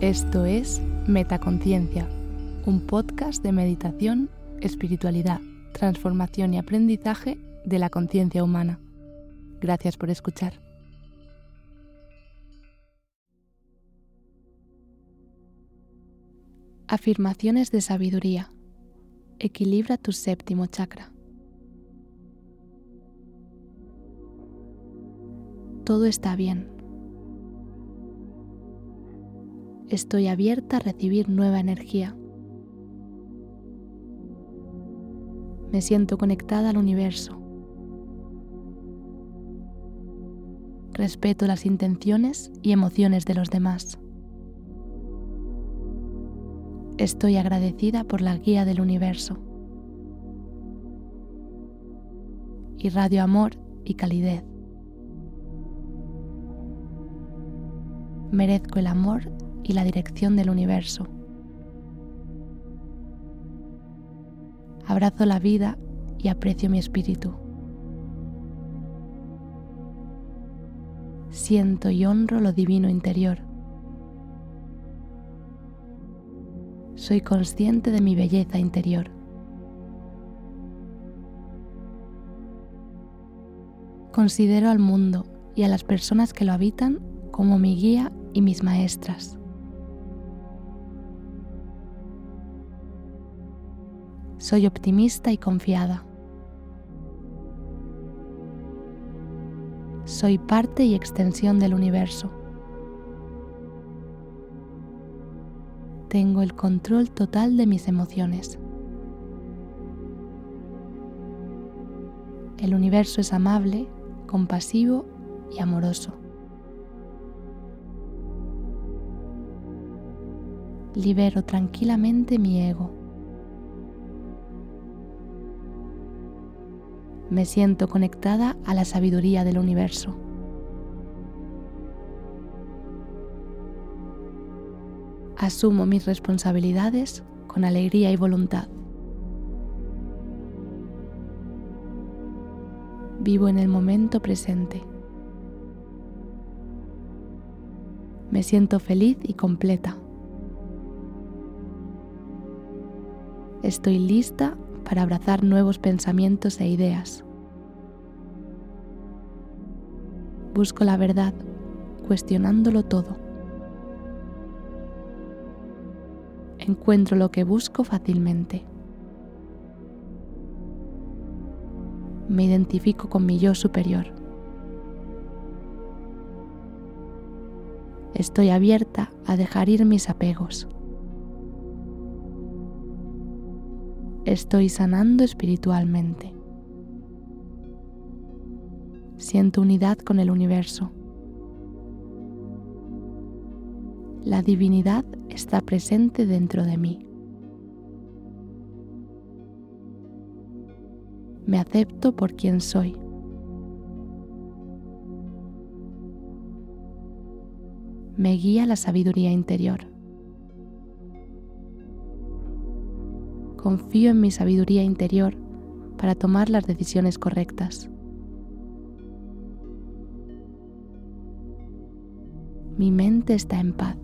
Esto es Metaconciencia, un podcast de meditación, espiritualidad, transformación y aprendizaje de la conciencia humana. Gracias por escuchar. Afirmaciones de sabiduría. Equilibra tu séptimo chakra. Todo está bien estoy abierta a recibir nueva energía. Me siento conectada al universo. Respeto las intenciones y emociones de los demás. Estoy agradecida por la guía del universo. Irradio amor y calidez. Merezco el amor y la dirección del universo. Abrazo la vida y aprecio mi espíritu. Siento y honro lo divino interior. Soy consciente de mi belleza interior. Considero al mundo y a las personas que lo habitan como mi guía y mis maestras. Soy optimista y confiada. Soy parte y extensión del universo. Tengo el control total de mis emociones. El universo es amable, compasivo y amoroso. Libero tranquilamente mi ego. Me siento conectada a la sabiduría del universo. Asumo mis responsabilidades con alegría y voluntad. Vivo en el momento presente. Me siento feliz y completa. Estoy lista para abrazar nuevos pensamientos e ideas. Busco la verdad, cuestionándolo todo. Encuentro lo que busco fácilmente. Me identifico con mi yo superior. Estoy abierta a dejar ir mis apegos. Estoy sanando espiritualmente. Siento unidad con el universo. La divinidad está presente dentro de mí. Me acepto por quien soy. Me guía la sabiduría interior. Confío en mi sabiduría interior para tomar las decisiones correctas. Mi mente está en paz.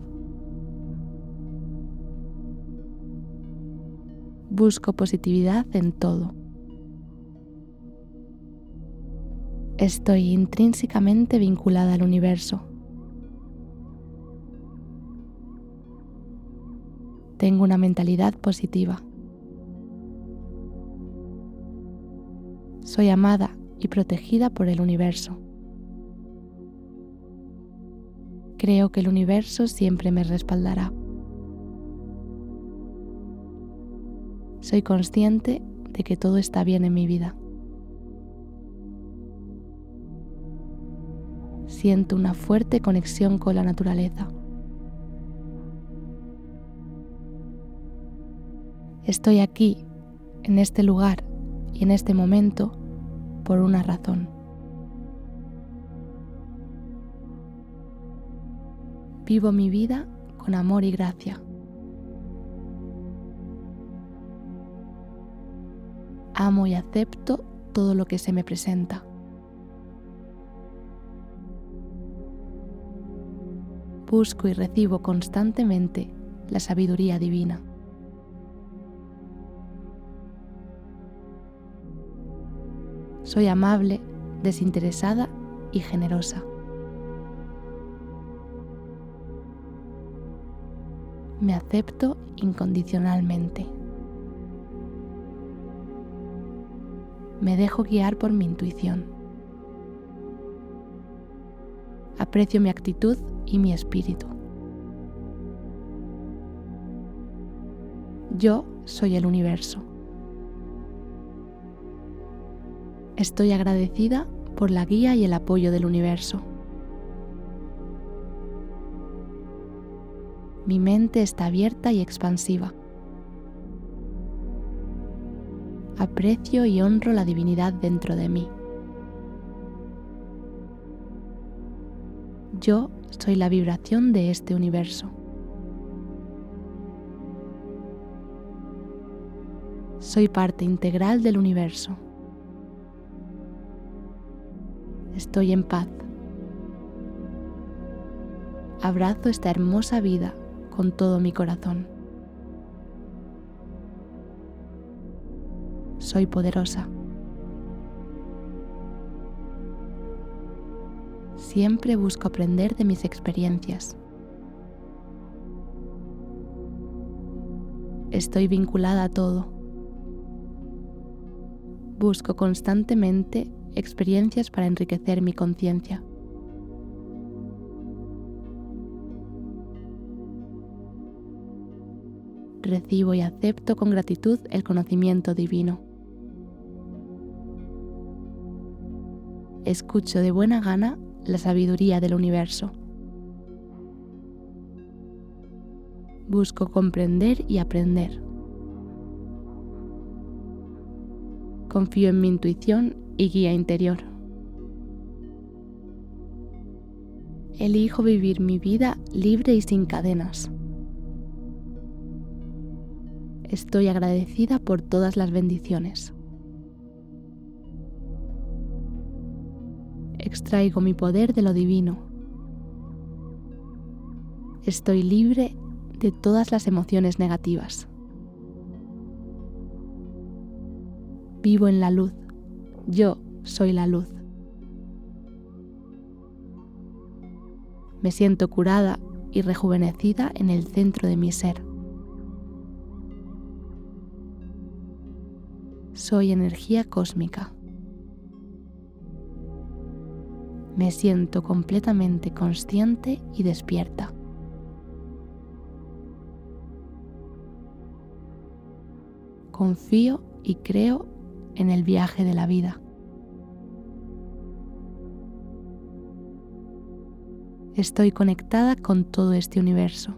Busco positividad en todo. Estoy intrínsecamente vinculada al universo. Tengo una mentalidad positiva. Soy amada y protegida por el universo. Creo que el universo siempre me respaldará. Soy consciente de que todo está bien en mi vida. Siento una fuerte conexión con la naturaleza. Estoy aquí, en este lugar y en este momento, por una razón. Vivo mi vida con amor y gracia. Amo y acepto todo lo que se me presenta. busco y recibo constantemente la sabiduría divina. Soy amable, desinteresada y generosa. Me acepto incondicionalmente. Me dejo guiar por mi intuición. Aprecio mi actitud y mi espíritu. Yo soy el universo. Estoy agradecida por la guía y el apoyo del universo. Mi mente está abierta y expansiva. Aprecio y honro la divinidad dentro de mí. Yo soy la vibración de este universo. Soy parte integral del universo. Estoy en paz. Abrazo esta hermosa vida con todo mi corazón. Soy poderosa. Siempre busco aprender de mis experiencias. Estoy vinculada a todo. Busco constantemente experiencias para enriquecer mi conciencia. Recibo y acepto con gratitud el conocimiento divino. Escucho de buena gana la sabiduría del universo. Busco comprender y aprender. Confío en mi intuición y guía interior. Elijo vivir mi vida libre y sin cadenas. Estoy agradecida por todas las bendiciones. Extraigo mi poder de lo divino. Estoy libre de todas las emociones negativas. Vivo en la luz yo soy la luz. Me siento curada y rejuvenecida en el centro de mi ser. Soy energía cósmica. Me siento completamente consciente y despierta. Confío y creo en el viaje de la vida. Estoy conectada con todo este universo.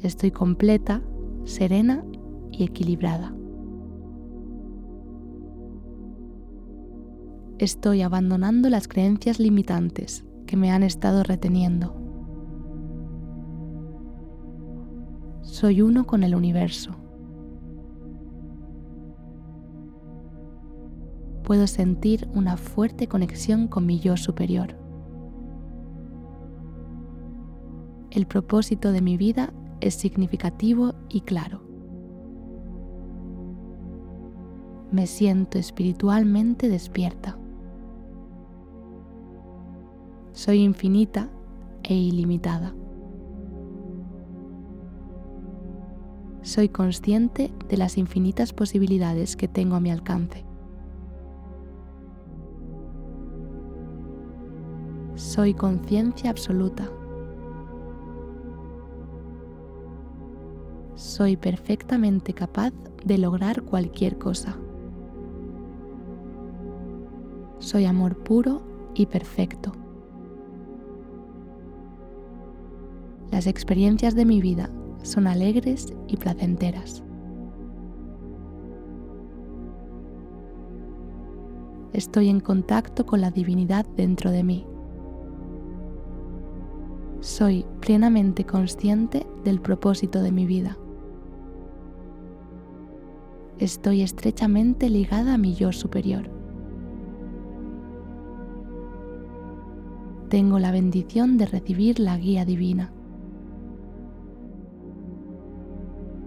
Estoy completa, serena y equilibrada. Estoy abandonando las creencias limitantes que me han estado reteniendo. Soy uno con el universo. Puedo sentir una fuerte conexión con mi yo superior. El propósito de mi vida es significativo y claro. Me siento espiritualmente despierta. Soy infinita e ilimitada. Soy consciente de las infinitas posibilidades que tengo a mi alcance. Soy conciencia absoluta. Soy perfectamente capaz de lograr cualquier cosa. Soy amor puro y perfecto. Las experiencias de mi vida son alegres y placenteras. Estoy en contacto con la divinidad dentro de mí soy plenamente consciente del propósito de mi vida. Estoy estrechamente ligada a mi yo superior. tengo la bendición de recibir la guía divina.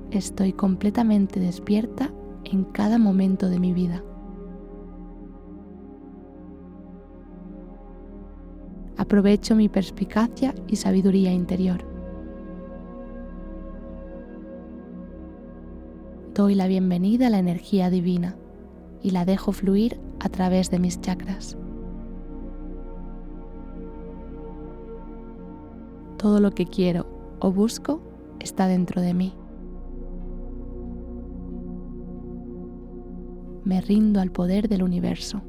Estoy completamente despierta en cada momento de mi vida. Aprovecho mi perspicacia y sabiduría interior. Doy la bienvenida a la energía divina y la dejo fluir a través de mis chakras. Todo lo que quiero o busco está dentro de mí. Me rindo al poder del universo.